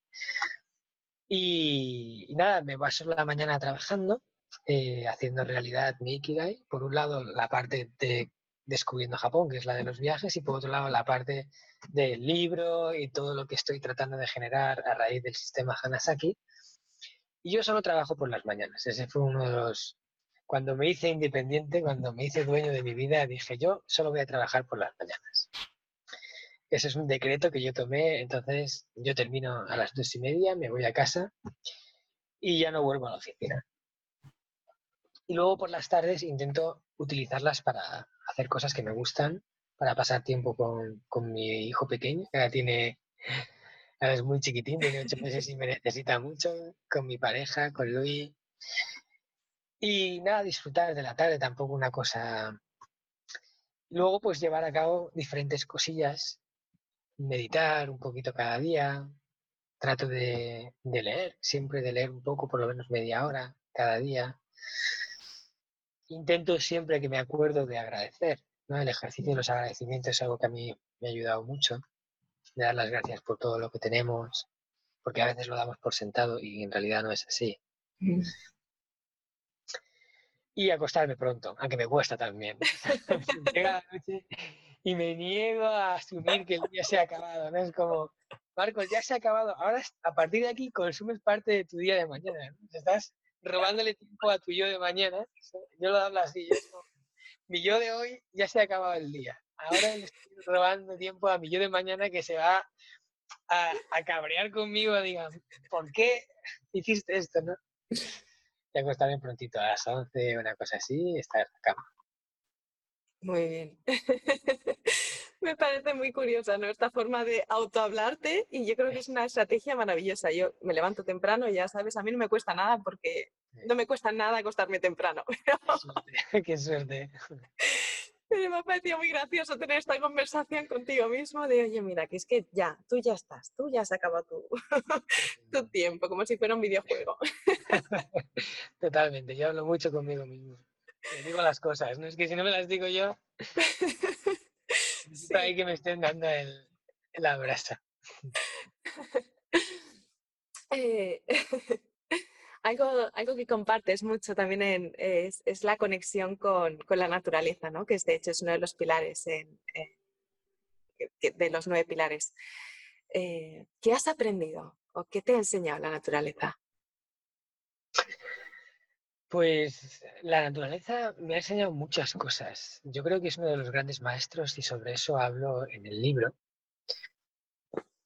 Y, nada, me paso la mañana trabajando, eh, haciendo realidad mi Ikigai. Por un lado, la parte de descubriendo Japón, que es la de los viajes, y por otro lado, la parte del libro y todo lo que estoy tratando de generar a raíz del sistema Hanasaki. Y yo solo trabajo por las mañanas. Ese fue uno de los... Cuando me hice independiente, cuando me hice dueño de mi vida, dije yo solo voy a trabajar por las mañanas. Ese es un decreto que yo tomé, entonces yo termino a las dos y media, me voy a casa y ya no vuelvo a la oficina. Y luego por las tardes intento utilizarlas para hacer cosas que me gustan para pasar tiempo con, mi hijo pequeño, que ahora tiene, es muy chiquitín, tiene ocho (laughs) meses y me necesita mucho, con mi pareja, con Luis. Y nada, disfrutar de la tarde, tampoco una cosa. Luego, pues llevar a cabo diferentes cosillas, meditar un poquito cada día, trato de, de leer, siempre de leer un poco, por lo menos media hora cada día. Intento siempre que me acuerdo de agradecer, el ejercicio de los agradecimientos es algo que a mí me ha ayudado mucho, de dar las gracias por todo lo que tenemos, porque a veces lo damos por sentado y en realidad no es así. Mm. Y acostarme pronto, aunque me cuesta también. (laughs) Llega la noche y me niego a asumir que el día se ha acabado. ¿no? Es como, Marcos, ya se ha acabado. Ahora, a partir de aquí, consumes parte de tu día de mañana. Estás robándole tiempo a tu yo de mañana. Yo lo hablo así. Yo mi yo de hoy ya se ha acabado el día. Ahora le estoy robando tiempo a mi yo de mañana que se va a, cabrear conmigo, digan, ¿por qué hiciste esto, no? Y acostarme prontito a las 11, una cosa así, estar en la cama. Muy bien. (laughs) Me parece muy curiosa, ¿no? Esta forma de autohablarte y yo creo que es una estrategia maravillosa. Yo me levanto temprano, ya sabes, a mí no me cuesta nada porque no me cuesta nada acostarme temprano. (laughs) (laughs) Qué suerte. Pero me ha parecido muy gracioso tener esta conversación contigo mismo de, oye, mira, que es que ya, tú ya estás, tú ya has acabado tu, (laughs) tu tiempo, como si fuera un videojuego. Totalmente, yo hablo mucho conmigo mismo. Me digo las cosas, no es que si no me las digo yo, sí. ahí que me estén dando el, la brasa. (laughs) Eh, (laughs) algo, algo que compartes mucho también es, la conexión con, la naturaleza, ¿no? que de hecho es uno de los pilares, de los nueve pilares. Eh, ¿Qué has aprendido o qué te ha enseñado la naturaleza? Pues la naturaleza me ha enseñado muchas cosas. Yo creo que es uno de los grandes maestros y sobre eso hablo en el libro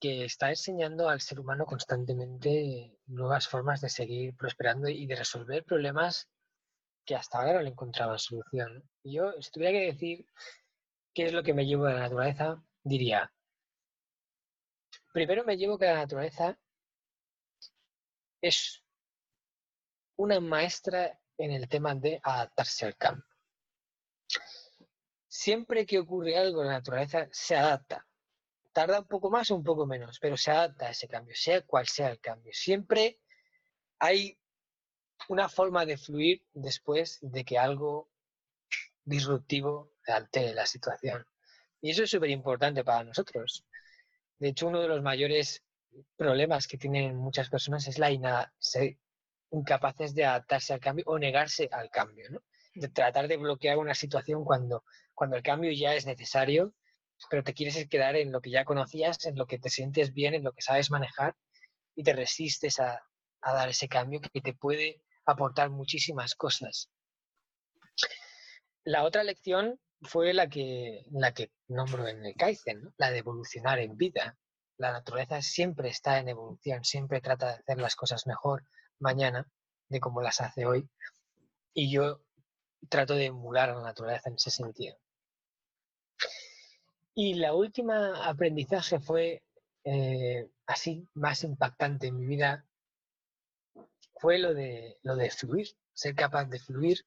que está enseñando al ser humano constantemente nuevas formas de seguir prosperando y de resolver problemas que hasta ahora no le encontraban solución. Yo, si tuviera que decir qué es lo que me llevo de la naturaleza, diría, primero me llevo que la naturaleza es una maestra en el tema de adaptarse al cambio. Siempre que ocurre algo en la naturaleza, se adapta. Tarda un poco más o un poco menos, pero se adapta a ese cambio, sea cual sea el cambio. Siempre hay una forma de fluir después de que algo disruptivo altere la situación. Y eso es súper importante para nosotros. De hecho, uno de los mayores problemas que tienen muchas personas es la incapaces de adaptarse al cambio o negarse al cambio. De tratar de bloquear una situación cuando, cuando el cambio ya es necesario, pero te quieres quedar en lo que ya conocías, en lo que te sientes bien, en lo que sabes manejar y te resistes a, a dar ese cambio que te puede aportar muchísimas cosas. La otra lección fue la que, la que nombro en el Kaizen, la de evolucionar en vida. La naturaleza siempre está en evolución, siempre trata de hacer las cosas mejor mañana de como las hace hoy. Y yo trato de emular a la naturaleza en ese sentido. Y la última aprendizaje fue eh, así más impactante en mi vida fue lo de, lo de fluir, ser capaz de fluir.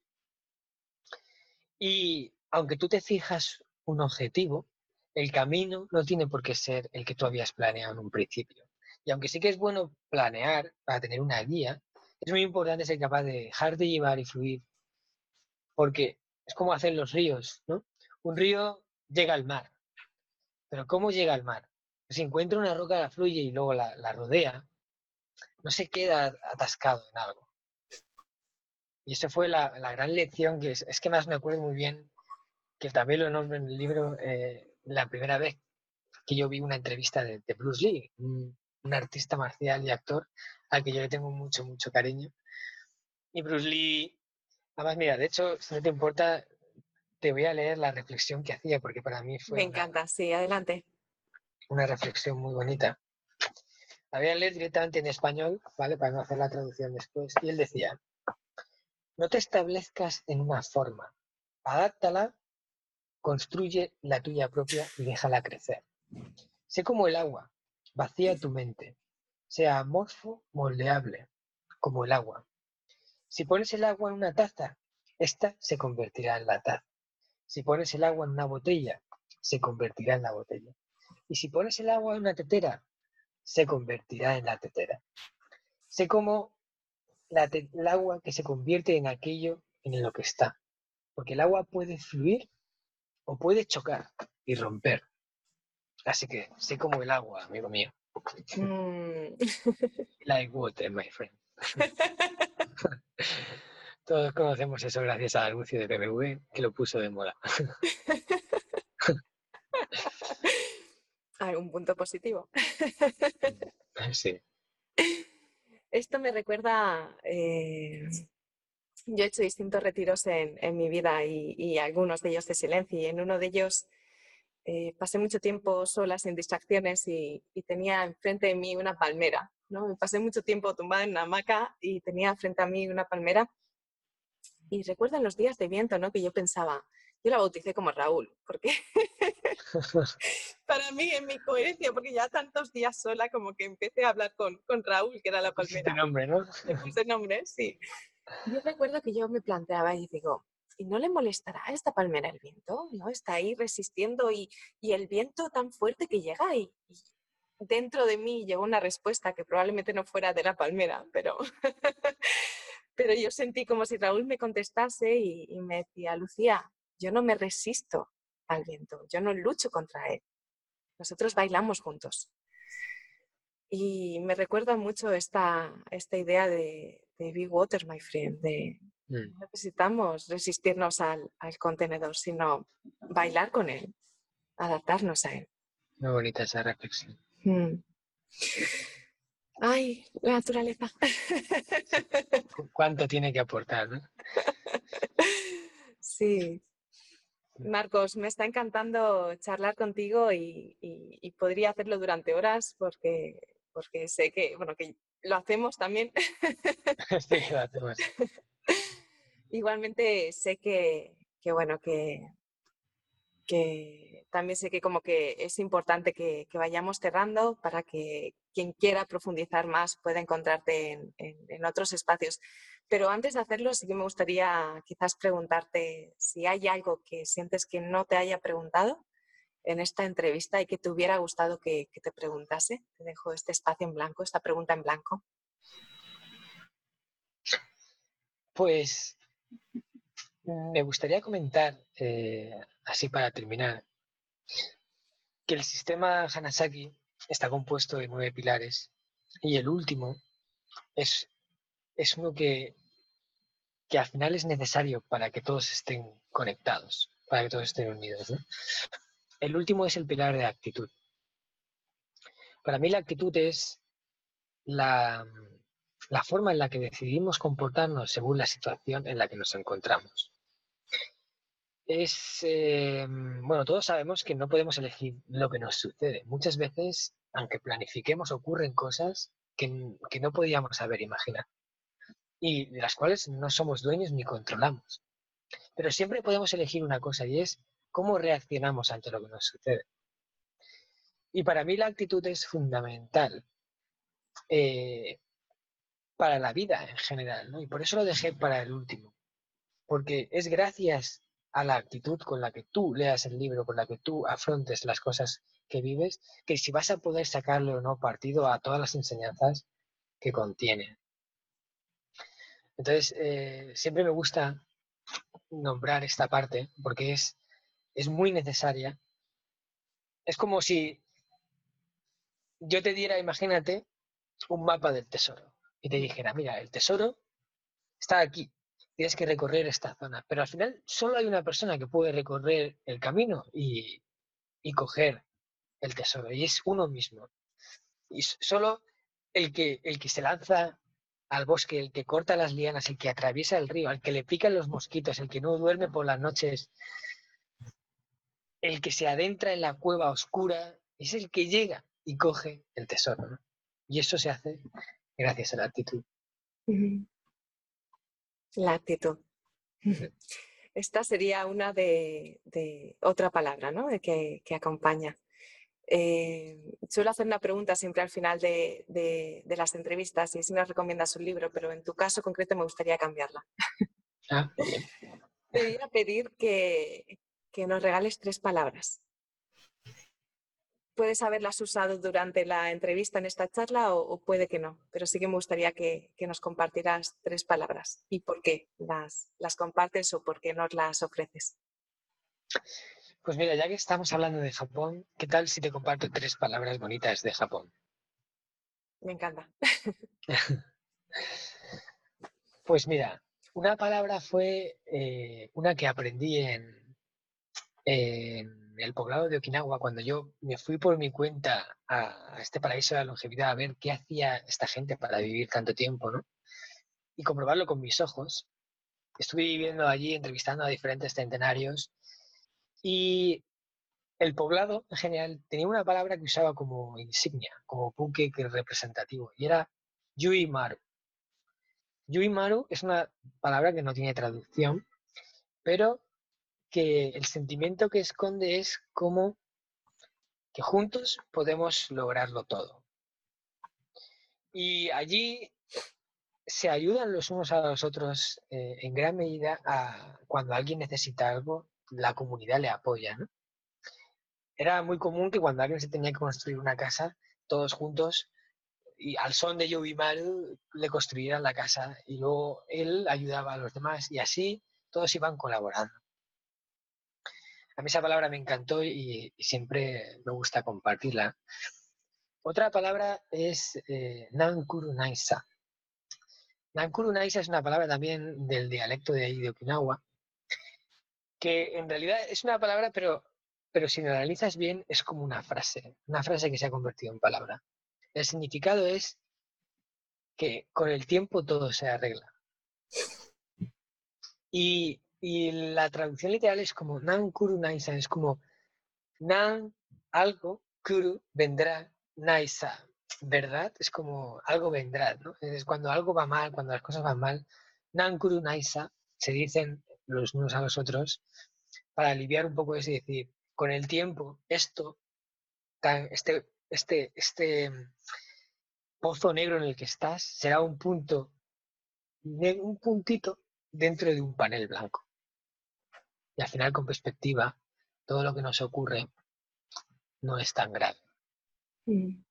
Y aunque tú te fijas un objetivo, el camino no tiene por qué ser el que tú habías planeado en un principio. Y aunque sí que es bueno planear para tener una guía, es muy importante ser capaz de dejar de llevar y fluir. Porque es como hacer los ríos, ¿no? Un río llega al mar. Pero ¿cómo llega al mar? Si encuentra una roca, la fluye y luego la, la rodea, no se queda atascado en algo. Y esa fue la, gran lección que es, que más me acuerdo muy bien, que también lo nombro en el libro, eh, la primera vez que yo vi una entrevista de, Bruce Lee, artista marcial y actor al que yo le tengo mucho, mucho cariño. Y Bruce Lee, además, mira, de hecho, si no te importa, te voy a leer la reflexión que hacía, porque para mí fue... Me encanta, sí, adelante. Una reflexión muy bonita. La voy a leer directamente en español, ¿vale? Para no hacer la traducción después. Y él decía, no te establezcas en una forma, adáptala, construye la tuya propia y déjala crecer. Sé como el agua, vacía tu mente, sea amorfo, moldeable, como el agua. Si pones el agua en una taza, esta se convertirá en la taza. Si pones el agua en una botella, se convertirá en la botella. Y si pones el agua en una tetera, se convertirá en la tetera. Sé como el agua que se convierte en aquello en lo que está. Porque el agua puede fluir o puede chocar y romper. Así que sé como el agua, amigo mío. Mm. (laughs) like water, my friend. (laughs) Todos conocemos eso gracias al anuncio de BMW que lo puso de moda. (laughs) un punto positivo. sí. Esto me recuerda, eh, yo he hecho distintos retiros en, mi vida y, algunos de ellos de silencio y en uno de ellos eh, pasé mucho tiempo sola, sin distracciones y, tenía enfrente de mí una palmera. ¿no? Me pasé mucho tiempo tumbada en una hamaca y tenía frente a mí una palmera. Y recuerdo en los días de viento ¿no? que yo pensaba, yo la bauticé como Raúl, porque (laughs) para mí en mi coherencia, porque ya tantos días sola como que empecé a hablar con, con Raúl, que era la palmera. nombre, ¿no? Ese nombre, sí. Yo recuerdo que yo me planteaba y digo, ¿y no le molestará a esta palmera el viento? ¿No? Está ahí resistiendo y, y el viento tan fuerte que llega y, dentro de mí llegó una respuesta que probablemente no fuera de la palmera, pero, (laughs) pero yo sentí como si Raúl me contestase y, y me decía, Lucía, yo no me resisto al viento, yo no lucho contra él. Nosotros bailamos juntos. Y me recuerda mucho esta, esta idea de, de Be Water, my friend, de. No necesitamos resistirnos al, contenedor, sino bailar con él, adaptarnos a él. Muy bonita esa reflexión. Mm. Ay, la naturaleza. (laughs) ¿Cuánto tiene que aportar? ¿no? Sí, Marcos, me está encantando charlar contigo y, podría hacerlo durante horas porque, porque sé que, bueno, que lo hacemos también. (laughs) Sí, lo hacemos. (laughs) Igualmente sé que, bueno, que, también sé que como que es importante que, vayamos cerrando para que quien quiera profundizar más pueda encontrarte en, en, otros espacios. Pero antes de hacerlo, sí que me gustaría quizás preguntarte si hay algo que sientes que no te haya preguntado en esta entrevista y que te hubiera gustado que, que te preguntase. Te dejo este espacio en blanco, esta pregunta en blanco. Pues me gustaría comentar, eh, así para terminar, que el sistema Hanasaki está compuesto de nueve pilares y el último es, es uno que, que al final es necesario para que todos estén conectados, para que todos estén unidos. El último es el pilar de actitud. Para mí la actitud es la, la forma en la que decidimos comportarnos según la situación en la que nos encontramos es, eh, bueno, todos sabemos que no podemos elegir lo que nos sucede. Muchas veces, aunque planifiquemos, ocurren cosas que, no podíamos haber imaginado y de las cuales no somos dueños ni controlamos. Pero siempre podemos elegir una cosa y es cómo reaccionamos ante lo que nos sucede. Y para mí la actitud es fundamental eh, para la vida en general, ¿no? Y por eso lo dejé para el último. Porque es gracias a la actitud con la que tú leas el libro, con la que tú afrontes las cosas que vives, que si vas a poder sacarle o no partido a todas las enseñanzas que contiene. Entonces, eh, siempre me gusta nombrar esta parte porque es, es muy necesaria. Es como si yo te diera, imagínate, un mapa del tesoro y te dijera, mira, el tesoro está aquí, tienes que recorrer esta zona. Pero al final solo hay una persona que puede recorrer el camino y, coger el tesoro, y es uno mismo. Y solo el que, el que se lanza al bosque, el que corta las lianas, el que atraviesa el río, el que le pican los mosquitos, el que no duerme por las noches, el que se adentra en la cueva oscura, es el que llega y coge el tesoro. Y eso se hace gracias a la actitud. La actitud. (laughs) Esta sería una de, otra palabra, ¿no? que, acompaña. Eh, suelo hacer una pregunta siempre al final de, las entrevistas y si nos recomiendas un libro, pero en tu caso concreto me gustaría cambiarla. Ah, (laughs) Te voy a pedir que, que nos regales tres palabras puedes haberlas usado durante la entrevista en esta charla o, puede que no, pero sí que me gustaría que, nos compartieras tres palabras y por qué las, las compartes o por qué nos las ofreces. Pues mira, ya que estamos hablando de Japón, ¿qué tal si te comparto tres palabras bonitas de Japón? Me encanta. (laughs) pues mira, una palabra fue eh, una que aprendí en, en el poblado de Okinawa, cuando yo me fui por mi cuenta a, este paraíso de la longevidad a ver qué hacía esta gente para vivir tanto tiempo, ¿no? Y comprobarlo con mis ojos. Estuve viviendo allí, entrevistando a diferentes centenarios y el poblado en general tenía una palabra que usaba como insignia, como buque representativo, y era Yui Maru. Yui Maru es una palabra que no tiene traducción, pero que el sentimiento que esconde es como que juntos podemos lograrlo todo. Y allí se ayudan los unos a los otros eh, en gran medida cuando alguien necesita algo, la comunidad le apoya. Era muy común que cuando alguien se tenía que construir una casa, todos juntos y al son de Yobimaru le construyeran la casa y luego él ayudaba a los demás y así todos iban colaborando. A mí esa palabra me encantó y, siempre me gusta compartirla. Otra palabra es eh, Nankuru Naisa. Nankuru Naisa es una palabra también del dialecto de ahí de Okinawa, que en realidad es una palabra, pero, pero si lo analizas bien, es como una frase, una frase que se ha convertido en palabra. El significado es que con el tiempo todo se arregla. Y y la traducción literal es como Nan Kuru Naisa, es como Nan algo, Kuru vendrá, Naisa, ¿verdad? Es como algo vendrá, ¿no? Es cuando algo va mal, cuando las cosas van mal, Nan Kuru Naisa se dicen los unos a los otros para aliviar un poco eso y decir, con el tiempo, esto, este, este, este pozo negro en el que estás será un punto, un puntito dentro de un panel blanco. Y al final, con perspectiva, todo lo que nos ocurre no es tan grave. Mm.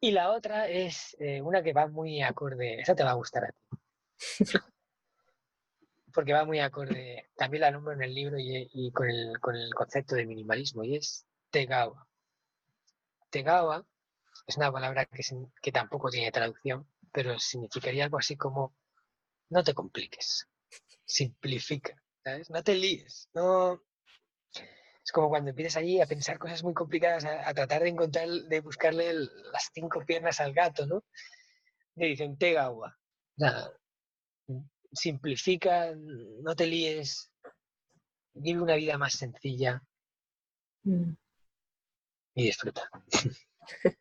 Y la otra es eh, una que va muy acorde, esa te va a gustar a ti. (laughs) Porque va muy acorde, también la nombro en el libro y, con, el, concepto de minimalismo, y es Tegawa. Tegawa es una palabra que, que tampoco tiene traducción, pero significaría algo así como no te compliques, simplifica, ¿sabes? No te líes, no, es como cuando empiezas allí a pensar cosas muy complicadas, a, tratar de encontrar, de buscarle las cinco piernas al gato, ¿no? Le dicen, te agua. simplifica, no te líes, vive una vida más sencilla mm. y disfruta. (laughs)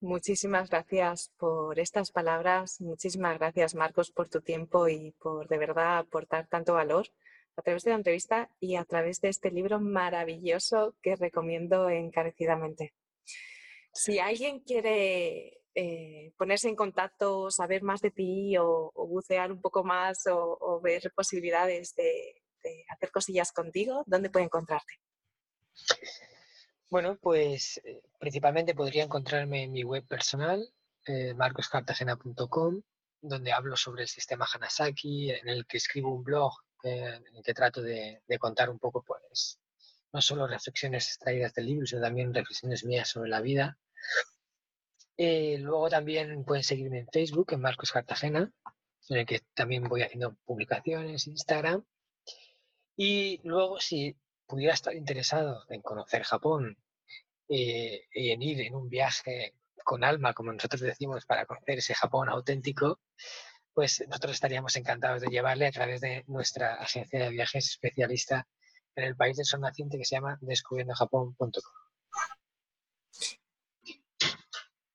Muchísimas gracias por estas palabras, muchísimas gracias Marcos por tu tiempo y por de verdad aportar tanto valor a través de la entrevista y a través de este libro maravilloso que recomiendo encarecidamente. Si alguien quiere eh, ponerse en contacto, saber más de ti o, bucear un poco más o, ver posibilidades de, hacer cosillas contigo, ¿dónde puede encontrarte? Bueno, pues eh, principalmente podría encontrarme en mi web personal, eh, marcoscartagena.com, donde hablo sobre el sistema Hanasaki, en el que escribo un blog en el que trato de, contar un poco, pues, no solo reflexiones extraídas del libro, sino también reflexiones mías sobre la vida. Eh, luego también pueden seguirme en Facebook, en Marcos Cartagena, en el que también voy haciendo publicaciones, Instagram. Y luego, si pudiera estar interesado en conocer Japón eh, y en ir en un viaje con alma, como nosotros decimos, para conocer ese Japón auténtico, pues nosotros estaríamos encantados de llevarle a través de nuestra agencia de viajes especialista en el país del sol naciente que se llama descubriendojapón.com.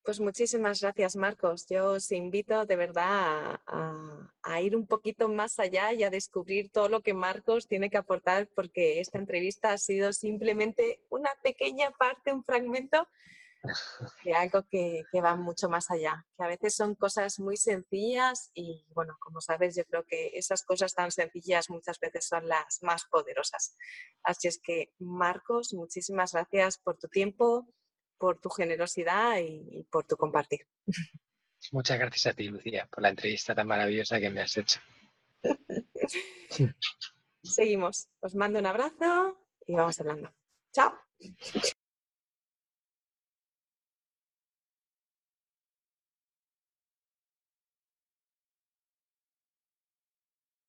Pues muchísimas gracias, Marcos. Yo os invito de verdad a, ir un poquito más allá y a descubrir todo lo que Marcos tiene que aportar, porque esta entrevista ha sido simplemente una pequeña parte, un fragmento de algo que, va mucho más allá, que a veces son cosas muy sencillas y bueno, como sabes, yo creo que esas cosas tan sencillas muchas veces son las más poderosas. Así es que, Marcos, muchísimas gracias por tu tiempo, por tu generosidad y, por tu compartir. Muchas gracias a ti, Lucía, por la entrevista tan maravillosa que me has hecho. Seguimos. Os mando un abrazo y vamos hablando. Chao.